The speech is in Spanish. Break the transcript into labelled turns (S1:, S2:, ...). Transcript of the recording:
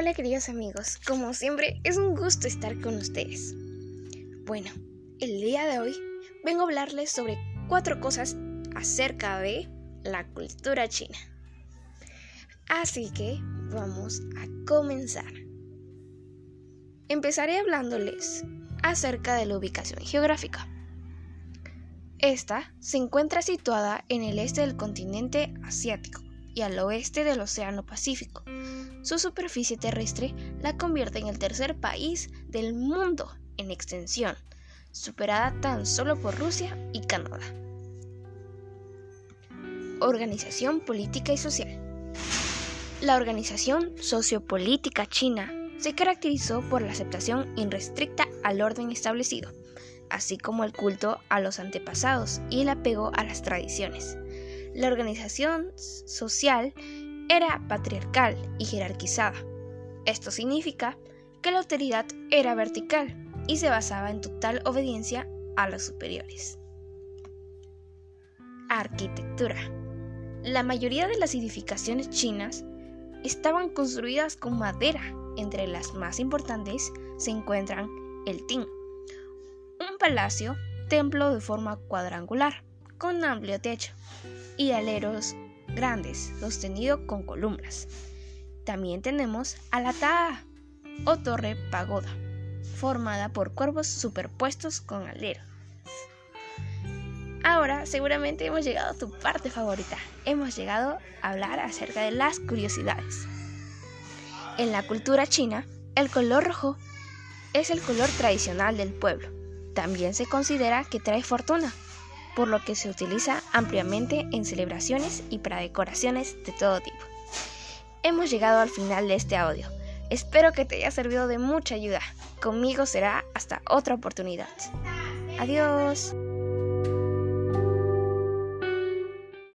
S1: Hola queridos amigos, como siempre es un gusto estar con ustedes. Bueno, el día de hoy vengo a hablarles sobre cuatro cosas acerca de la cultura china. Así que vamos a comenzar. Empezaré hablándoles acerca de la ubicación geográfica. Esta se encuentra situada en el este del continente asiático y al oeste del Océano Pacífico. Su superficie terrestre la convierte en el tercer país del mundo en extensión, superada tan solo por Rusia y Canadá. Organización política y social. La organización sociopolítica china se caracterizó por la aceptación irrestricta al orden establecido, así como el culto a los antepasados y el apego a las tradiciones. La organización social era patriarcal y jerarquizada. Esto significa que la autoridad era vertical y se basaba en total obediencia a los superiores. Arquitectura. La mayoría de las edificaciones chinas estaban construidas con madera. Entre las más importantes se encuentran el Ting, un palacio, templo de forma cuadrangular, con amplio techo, y aleros grandes, sostenido con columnas. También tenemos a la Taa, o torre pagoda, formada por cuervos superpuestos con aleros. Ahora seguramente hemos llegado a tu parte favorita. Hemos llegado a hablar acerca de las curiosidades. En la cultura china, el color rojo es el color tradicional del pueblo. También se considera que trae fortuna, por lo que se utiliza ampliamente en celebraciones y para decoraciones de todo tipo. Hemos llegado al final de este audio. Espero que te haya servido de mucha ayuda. Conmigo será hasta otra oportunidad. Adiós.